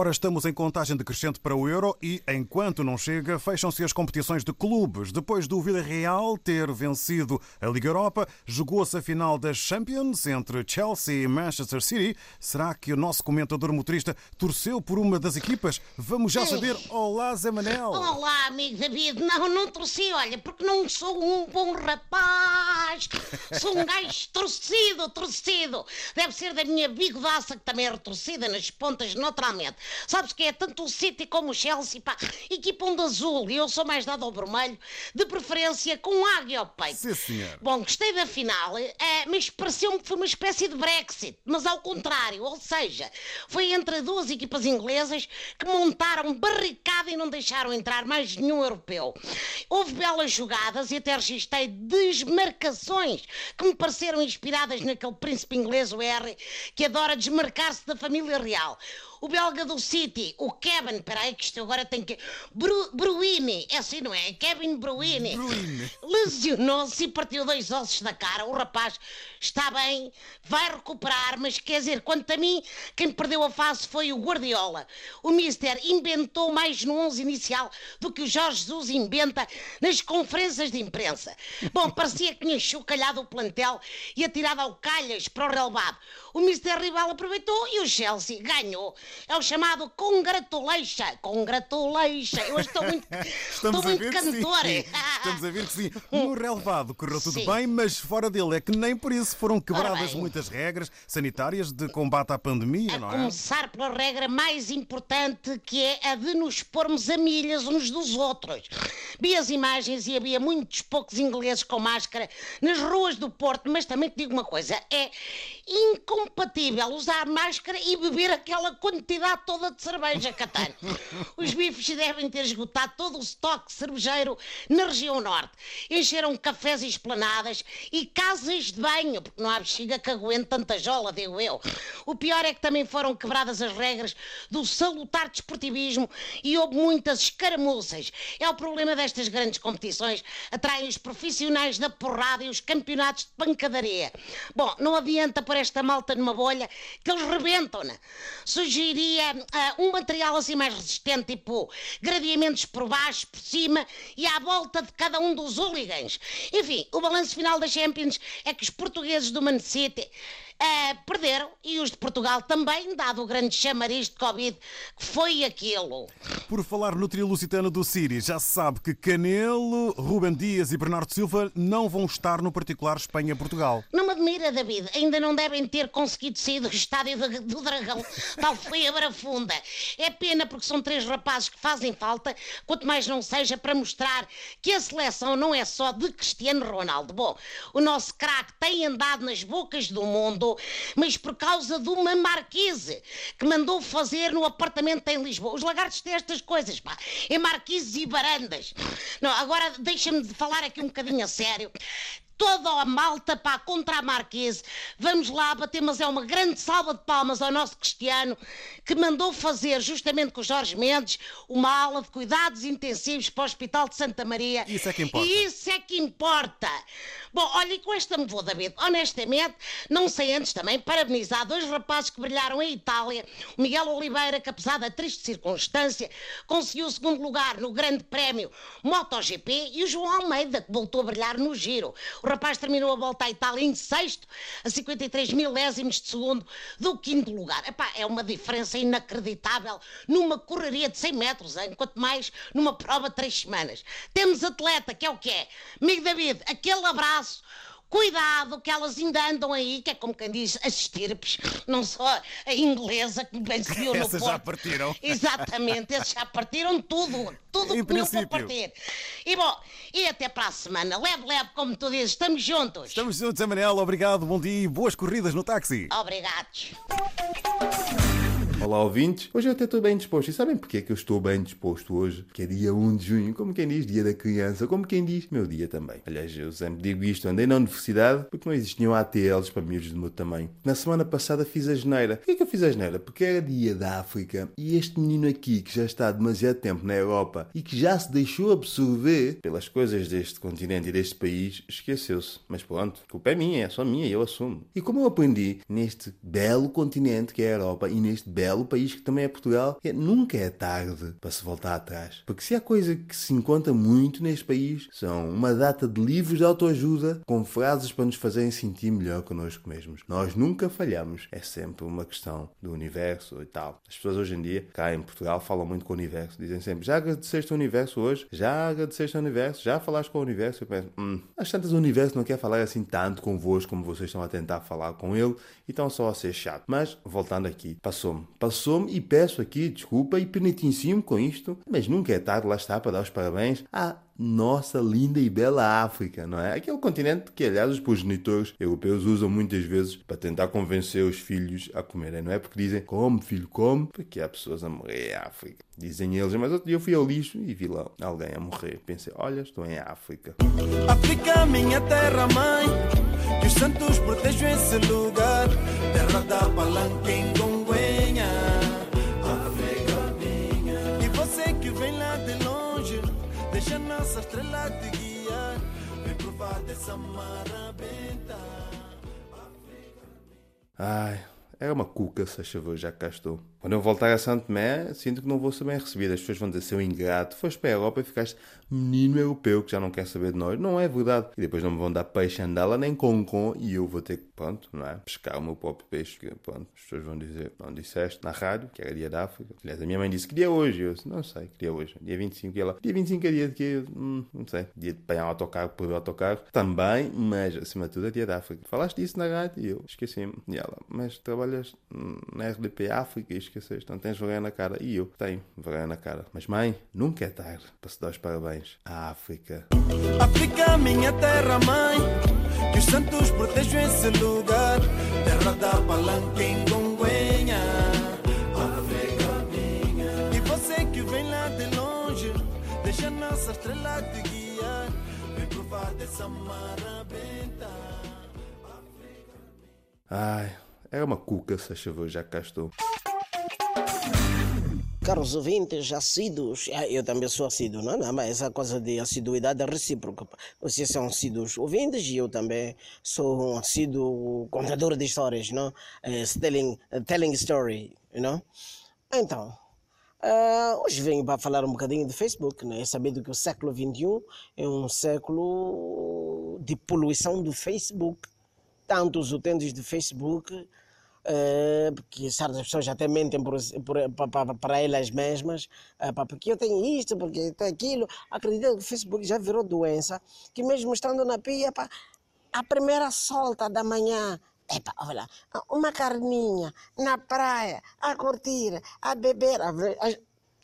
Ora, estamos em contagem decrescente para o Euro e, enquanto não chega, fecham-se as competições de clubes. Depois do Villarreal ter vencido a Liga Europa, jogou-se a final das Champions entre Chelsea e Manchester City. Será que o nosso comentador motorista torceu por uma das equipas? Vamos já saber. Olá, Zé Manel. Olá, amigo David. Não, não torci, olha, porque não sou um bom rapaz. Sou um gajo torcido, torcido. Deve ser da minha bigodaça que também é retorcida nas pontas, naturalmente. Sabes que é tanto o City como o Chelsea, pá, equipam de azul e eu sou mais dado ao vermelho, de preferência com águia ao peito. Sim, senhor. Bom, gostei da final, é, mas pareceu-me que foi uma espécie de Brexit, mas ao contrário, ou seja, foi entre duas equipas inglesas que montaram barricada e não deixaram entrar mais nenhum europeu. Houve belas jogadas e até registrei desmarcações que me pareceram inspiradas naquele príncipe inglês, o Harry, que adora desmarcar-se da família real o belga do City, o Kevin, peraí que isto agora tem que... Bru, Bruini, é assim não é? Kevin Bruini. Bruini. Lesionou-se e partiu dois ossos da cara. O rapaz está bem, vai recuperar, mas quer dizer, quanto a mim, quem perdeu a fase foi o Guardiola. O Mister inventou mais no 11 inicial do que o Jorge Jesus inventa nas conferências de imprensa. Bom, parecia que tinha chocalhado o plantel e atirado ao calhas para o relevado. O Mister Rival aproveitou e o Chelsea ganhou. É o chamado congratulation. Congratulation. Eu estou muito, estou muito cantor. Estamos a ver que sim. No relevado correu tudo Sim. bem, mas fora dele é que nem por isso foram quebradas muitas regras sanitárias de combate à pandemia, A não é? começar pela regra mais importante que é a de nos pormos a milhas uns dos outros. Vi as imagens e havia muitos poucos ingleses com máscara nas ruas do Porto, mas também te digo uma coisa: é incompatível usar máscara e beber aquela quantidade toda de cerveja, Catano. Os bifes devem ter esgotado todo o estoque cervejeiro na região norte. Encheram cafés e esplanadas e casas de banho, porque não há bexiga que aguente tanta jola, digo eu. O pior é que também foram quebradas as regras do salutar desportivismo e houve muitas escaramuças. É o problema destas grandes competições. Atraem os profissionais da porrada e os campeonatos de pancadaria. Bom, não adianta pôr esta malta numa bolha que eles rebentam-na. Sugeriria ah, um material assim mais resistente, tipo gradeamentos por baixo, por cima e à volta de cada um dos hooligans. Enfim, o balanço final da Champions é que os portugueses do Man City ah, perderam e os de Portugal também, dado o grande chamariz de Covid que foi aquilo. Por falar no trio lusitano do Siri, já se sabe que Canelo, Ruben Dias e Bernardo Silva não vão estar no particular Espanha-Portugal. Não me admira, David. Ainda não devem ter conseguido sair do estádio do, do Dragão. Tal foi a barafunda. É pena porque são três rapazes que fazem falta, quanto mais não seja para mostrar que a seleção não é só de Cristiano Ronaldo. Bom, o nosso craque tem andado nas bocas do mundo, mas por causa de uma marquise que mandou fazer no apartamento em Lisboa. Os lagartos têm estas coisas, pá. É marquises e barandas. Não, agora deixa-me de falar aqui um bocadinho a sério toda a malta pá, contra a Marquise. Vamos lá bater, mas é uma grande salva de palmas ao nosso Cristiano que mandou fazer, justamente com o Jorge Mendes, uma ala de cuidados intensivos para o Hospital de Santa Maria. Isso é que importa. E isso é que importa. Bom, olha, e com esta me vou, David. Honestamente, não sei antes também parabenizar dois rapazes que brilharam em Itália. O Miguel Oliveira, que apesar da triste circunstância, conseguiu o segundo lugar no Grande Prémio MotoGP e o João Almeida, que voltou a brilhar no Giro. O rapaz terminou a volta à Itália em sexto, a 53 milésimos de segundo do quinto lugar. Epá, é uma diferença inacreditável numa correria de 100 metros, hein? quanto mais numa prova de três semanas. Temos atleta, que é o que é. Amigo David, aquele abraço. Cuidado, que elas ainda andam aí, que é como quem diz, as estirpes, não só a inglesa que se viu no Essas já Porto. partiram. Exatamente, esses já partiram tudo, tudo Em o que princípio. partir. E bom, e até para a semana, leve, leve, como tu dizes, estamos juntos. Estamos juntos, Manel. Obrigado, bom dia e boas corridas no táxi. Obrigados. Olá ouvintes, hoje eu até estou bem disposto. E sabem porquê que eu estou bem disposto hoje? Porque é dia 1 de junho, como quem diz, dia da criança, como quem diz, meu dia também. Aliás, eu sempre digo isto, andei na universidade porque não existiam ATLs para miúdos do meu tamanho. Na semana passada fiz a geneira. Porquê que eu fiz a geneira? Porque era dia da África e este menino aqui que já está há demasiado tempo na Europa e que já se deixou absorver pelas coisas deste continente e deste país, esqueceu-se. Mas pronto, culpa é minha, é só minha, eu assumo. E como eu aprendi neste belo continente que é a Europa e neste belo belo país que também é Portugal, é, nunca é tarde para se voltar atrás. Porque se há coisa que se encontra muito neste país, são uma data de livros de autoajuda com frases para nos fazerem sentir melhor connosco mesmos. Nós nunca falhamos. É sempre uma questão do universo e tal. As pessoas hoje em dia, cá em Portugal, falam muito com o universo. Dizem sempre, já agradeceste o universo hoje? Já agradeceste o universo? Já falaste com o universo? Eu penso, hum, as tantas o universo não quer falar assim tanto convosco como vocês estão a tentar falar com ele e estão só a ser chato. Mas, voltando aqui, passou-me. Passou-me e peço aqui desculpa e penitenciamo com isto, mas nunca é tarde, lá está, para dar os parabéns à nossa linda e bela África, não é? Aquele continente que, aliás, os progenitores europeus usam muitas vezes para tentar convencer os filhos a comerem, não é? Porque dizem, come, filho, come, porque há pessoas a morrer em África. Dizem eles, mas outro dia eu fui ao lixo e vi lá alguém a morrer. Pensei, olha, estou em África. África, minha terra, mãe, que os santos protejam esse lugar, terra da palanca Deixa nossa estrela te guiar. Vem provar dessa marabenta. Ai, é uma cuca, se achou, já cá estou. Quando eu voltar a Santo Tomé, sinto que não vou ser bem recebido. As pessoas vão dizer, seu ingrato, foste para a Europa e ficaste menino europeu que já não quer saber de nós. Não é verdade. E depois não me vão dar peixe andala nem com com e eu vou ter que, pronto, não é? Pescar o meu próprio peixe. Que, pronto, as pessoas vão dizer, não disseste na rádio, que era dia da África. Aliás, a minha mãe disse que dia hoje. Eu disse, não sei, que dia hoje. Dia 25 e ela, dia 25 é dia de quê? Hum, não sei. Dia de pegar um autocarro por autocarro. Também, mas acima de tudo é dia da África. Falaste disso na rádio e eu esqueci-me. E ela, mas trabalhas na RDP África e esqueceste, não tens vergonha na cara. E eu tenho vergonha na cara. Mas mãe, nunca é tarde para se dar os parabéns à África. África, minha terra, mãe, que os santos protejam esse lugar. Terra da palanca em Gonguenha. África, minha. E você que vem lá de longe, deixa nossa estrela te guiar. Vem provar dessa marabenta. Ai. É uma cuca, se achou, já cá estou. Caros ouvintes, assíduos, ah, eu também sou assíduo, não, não, mas essa coisa de assiduidade é recíproca. Vocês são assíduos ouvintes e eu também sou um assíduo contador de histórias, não? Uh, telling, uh, telling story, know? Então, uh, hoje venho para falar um bocadinho de Facebook, né? Sabendo que o século XXI é um século de poluição do Facebook tanto os utentes de Facebook, porque certas pessoas até mentem por, por, para, para elas mesmas, uh, porque eu tenho isto, porque eu tenho aquilo. Acredito que o Facebook já virou doença, que mesmo estando na pia, pá, a primeira solta da manhã, Epa, olha, uma carninha na praia, a curtir, a beber, a,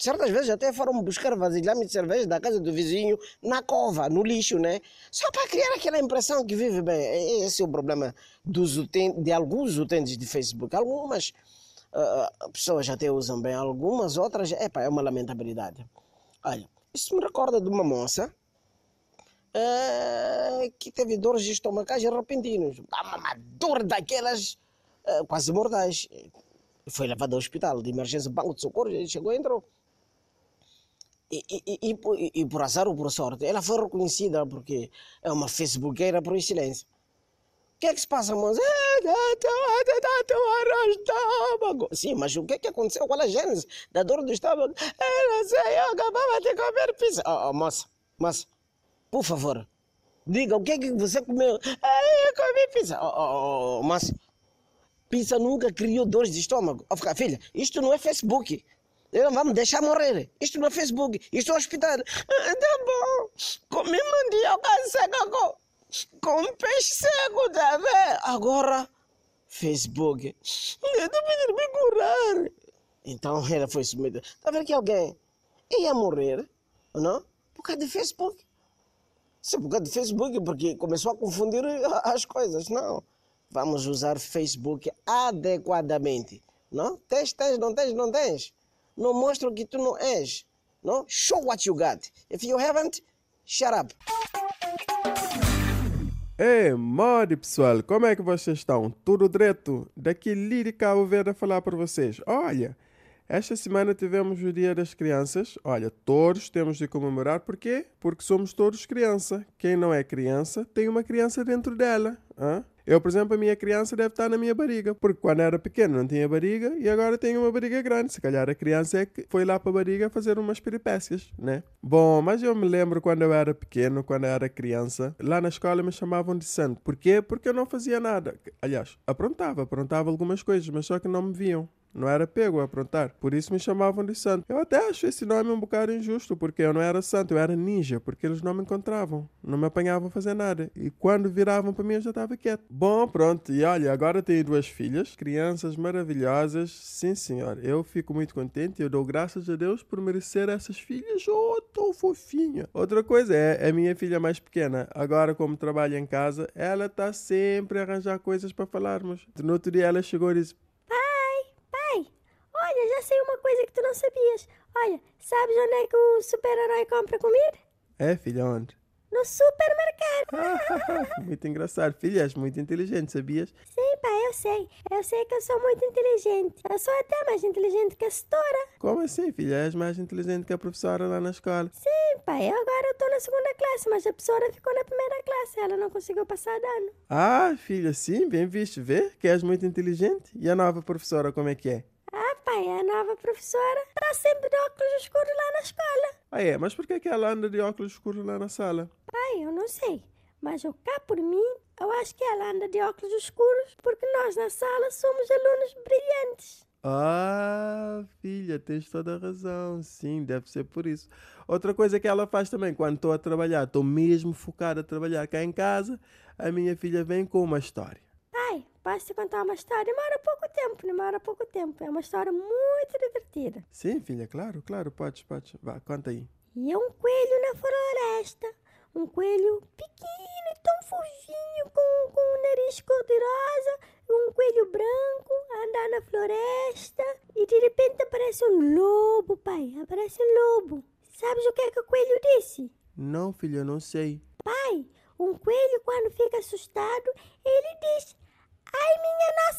Certas vezes até foram buscar vasilhame de cerveja da casa do vizinho na cova, no lixo, né? Só para criar aquela impressão que vive bem. Esse é o problema dos de alguns utentes de Facebook. Algumas uh, pessoas até usam bem, algumas outras, epa, é uma lamentabilidade. Olha, isso me recorda de uma moça uh, que teve dores estomacais repentinos. Uma dor daquelas uh, quase mortais. Foi levada ao hospital de emergência, banco de socorro, chegou e entrou. E, e, e, por azar ou por sorte, ela foi reconhecida porque é uma facebookeira por excelência. O que é que se passa, moça? estômago. Sim, mas o que é que aconteceu? Qual é a gênese da dor do estômago? Eu não sei, eu acabava de comer pizza. Oh, oh, moça, moça, por favor, diga o que é que você comeu? Eu comi pizza. Oh, oh, oh, moça, pizza nunca criou dores de estômago. Oh, filha, isto não é Facebook. Vamos deixar morrer. Isto no Facebook, isto no hospital. Ah, tá bom. Comi mandioca seca com, com peixe seco, tá vendo? Agora, Facebook. Eu pedindo me curar. Então ela foi submetida. Tá vendo que alguém ia morrer, não? Por causa de Facebook. Sim, por causa de Facebook, porque começou a confundir as coisas. Não. Vamos usar Facebook adequadamente. Não? Tens, tens, não tens, não tens não mostra que tu não és. Não? Show what you got. If you haven't, shut up. Ei, mode pessoal, como é que vocês estão? Tudo direto? Daqui Verde a falar para vocês. Olha, esta semana tivemos o Dia das Crianças. Olha, todos temos de comemorar. Por quê? Porque somos todos criança. Quem não é criança tem uma criança dentro dela. Hein? Eu, por exemplo, a minha criança deve estar na minha barriga, porque quando era pequeno não tinha barriga e agora tenho uma barriga grande. Se calhar a criança é que foi lá para a barriga fazer umas peripécias, né? Bom, mas eu me lembro quando eu era pequeno, quando eu era criança, lá na escola me chamavam de santo. Porquê? Porque eu não fazia nada. Aliás, aprontava, aprontava algumas coisas, mas só que não me viam. Não era pego a aprontar. Por isso me chamavam de santo. Eu até acho esse nome um bocado injusto, porque eu não era santo, eu era ninja, porque eles não me encontravam. Não me apanhavam a fazer nada. E quando viravam para mim, eu já estava quieto. Bom, pronto. E olha, agora tenho duas filhas, crianças maravilhosas. Sim, senhor. Eu fico muito contente. Eu dou graças a Deus por merecer essas filhas. Oh, tão fofinha. Outra coisa é, a minha filha mais pequena. Agora, como trabalha em casa, ela está sempre a arranjar coisas para falarmos. No outro dia, ela chegou e disse: Olha, já sei uma coisa que tu não sabias. Olha, sabes onde é que o super-herói compra comida? É, filha, onde? No supermercado. muito engraçado. Filha, és muito inteligente, sabias? Sim, pai, eu sei. Eu sei que eu sou muito inteligente. Eu sou até mais inteligente que a setora. Como assim, filha? És mais inteligente que a professora lá na escola? Sim, pai. Eu agora estou na segunda classe, mas a professora ficou na primeira classe. Ela não conseguiu passar de ano. Ah, filha, sim, bem visto. Vê que és muito inteligente. E a nova professora, como é que é? Pai, a nova professora está sempre de óculos escuros lá na escola. Ah, é? Mas por que, que ela anda de óculos escuros lá na sala? Pai, eu não sei. Mas eu cá por mim, eu acho que ela anda de óculos escuros porque nós na sala somos alunos brilhantes. Ah, filha, tens toda a razão. Sim, deve ser por isso. Outra coisa que ela faz também, quando estou a trabalhar, estou mesmo focada a trabalhar cá em casa, a minha filha vem com uma história. Posso te contar uma história? Demora pouco tempo, demora pouco tempo. É uma história muito divertida. Sim, filha, claro, claro, podes, podes. Vá, conta aí. E é um coelho na floresta. Um coelho pequeno, tão fofinho, com, com um nariz cor-de-rosa, um coelho branco, a andar na floresta. E de repente aparece um lobo, pai. Aparece um lobo. Sabes o que é que o coelho disse? Não, filha, eu não sei. Pai, um coelho, quando fica assustado, ele diz: Ai, minha Nossa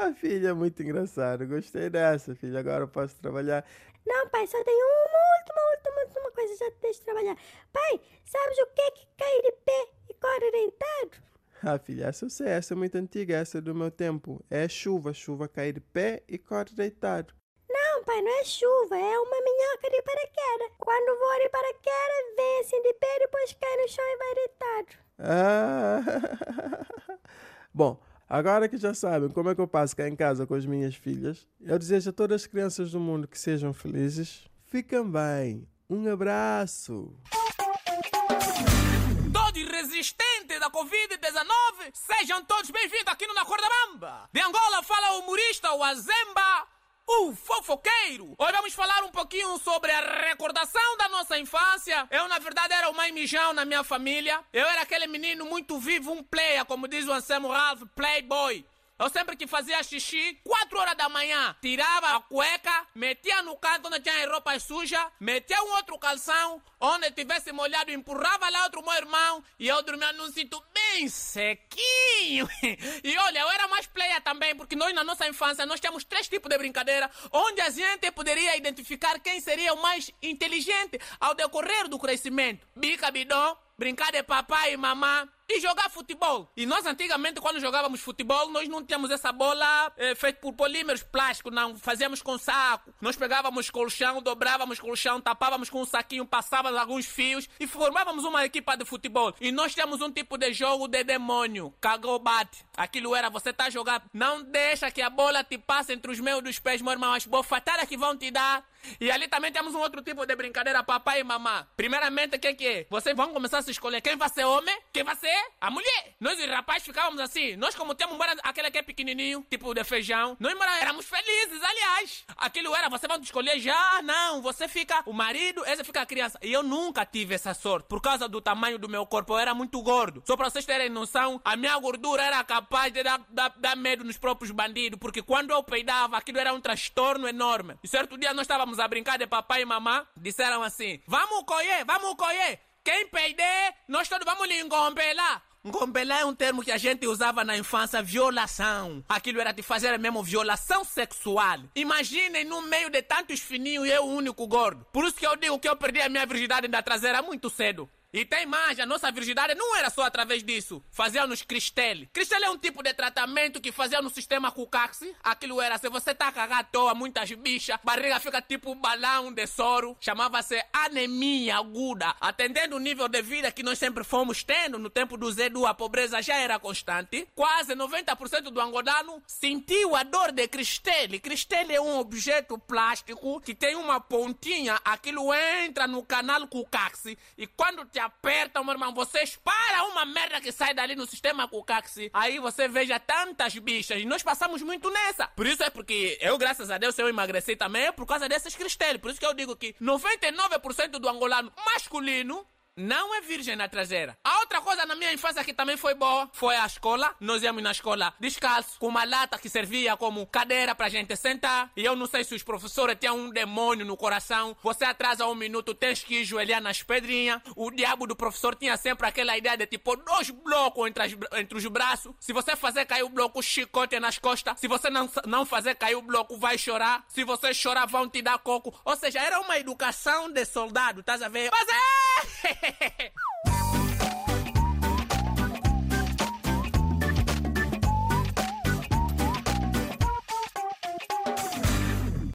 Senhora! filha, muito engraçado. Gostei dessa, filha. Agora eu posso trabalhar. Não, pai, só tem uma última, última, última coisa. Já te deixo trabalhar. Pai, sabes o que é que cai de pé e corre deitado? Ah, filha, essa eu sei. Essa é muito antiga. Essa é do meu tempo. É chuva. Chuva cai de pé e corre deitado. Não, pai, não é chuva. É uma minhoca de paraquedas. Quando voa de paraquedas, vem assim de pé, depois cai no chão e vai deitado. Ah. Bom, agora que já sabem como é que eu passo cá em casa com as minhas filhas, eu desejo a todas as crianças do mundo que sejam felizes. Fiquem bem. Um abraço. Todos resistentes da Covid-19, sejam todos bem-vindos aqui no Na Corda Bamba. De Angola fala o humorista, o Azemba. O fofoqueiro! Hoje vamos falar um pouquinho sobre a recordação da nossa infância. Eu, na verdade, era o mais mijão na minha família. Eu era aquele menino muito vivo, um player, como diz o Anselmo Ralph, playboy. Eu sempre que fazia xixi, 4 horas da manhã, tirava a cueca, metia no canto onde tinha as roupas sujas, metia um outro calção, onde tivesse molhado, empurrava lá outro meu irmão e eu dormia num cinto bem sequinho. E olha, eu era mais player também, porque nós na nossa infância nós tínhamos três tipos de brincadeira, onde a gente poderia identificar quem seria o mais inteligente ao decorrer do crescimento. Bica bidon, brincar de papai e mamãe e jogar futebol. E nós antigamente, quando jogávamos futebol, nós não tínhamos essa bola é, feita por polímeros plásticos, não. Fazíamos com saco. Nós pegávamos colchão, dobrávamos colchão, tapávamos com um saquinho, passávamos alguns fios e formávamos uma equipa de futebol. E nós tínhamos um tipo de jogo de demônio. Cagou, bate. Aquilo era, você tá jogando, não deixa que a bola te passe entre os meus dos pés, meu irmão. As bofatadas que vão te dar. E ali também temos um outro tipo de brincadeira, papai e mamã. Primeiramente, o que, que é? Vocês vão começar a se escolher quem vai ser homem, quem vai ser a mulher. Nós e rapazes ficávamos assim. Nós, como temos embora aquele que é pequenininho, tipo de feijão, nós éramos felizes, aliás. Aquilo era, você vai escolher já? Não, você fica o marido, esse fica a criança. E eu nunca tive essa sorte, por causa do tamanho do meu corpo. Eu era muito gordo. Só pra vocês terem noção, a minha gordura era capaz de dar, dar, dar medo nos próprios bandidos, porque quando eu peidava, aquilo era um transtorno enorme. E certo dia nós estávamos a brincar de papai e mamã, disseram assim: Vamos colher, vamos colher. Quem perder, nós todos vamos lhe engombelar. Ngombelar é um termo que a gente usava na infância, violação. Aquilo era de fazer mesmo violação sexual. Imaginem no meio de tantos fininhos eu o único gordo. Por isso que eu digo que eu perdi a minha virgindade da traseira muito cedo. E tem mais, a nossa virgindade não era só através disso. Fazia-nos cristele. Cristele é um tipo de tratamento que fazia no sistema Cucaxi. Aquilo era, se você tá cagado à toa, muitas bichas, barriga fica tipo balão de soro. Chamava-se anemia aguda. Atendendo o nível de vida que nós sempre fomos tendo no tempo do Zedu, a pobreza já era constante. Quase 90% do angolano sentiu a dor de cristele. Cristele é um objeto plástico que tem uma pontinha, aquilo entra no canal Cucaxi e quando te aperta, meu irmão, você espara uma merda que sai dali no sistema Cucaxi. Aí você veja tantas bichas e nós passamos muito nessa. Por isso é porque eu, graças a Deus, eu emagreci também é por causa desses cristeles. Por isso que eu digo que 99% do angolano masculino não é virgem na traseira. A outra coisa na minha infância que também foi boa foi a escola. Nós íamos na escola descalço, com uma lata que servia como cadeira pra gente sentar. E eu não sei se os professores tinham um demônio no coração. Você atrasa um minuto, tens que joelhar nas pedrinhas. O diabo do professor tinha sempre aquela ideia de tipo dois blocos entre, as, entre os braços. Se você fazer cair o bloco, chicote nas costas. Se você não, não fazer cair o bloco, vai chorar. Se você chorar, vão te dar coco. Ou seja, era uma educação de soldado, estás a ver? Mas é! Yeah!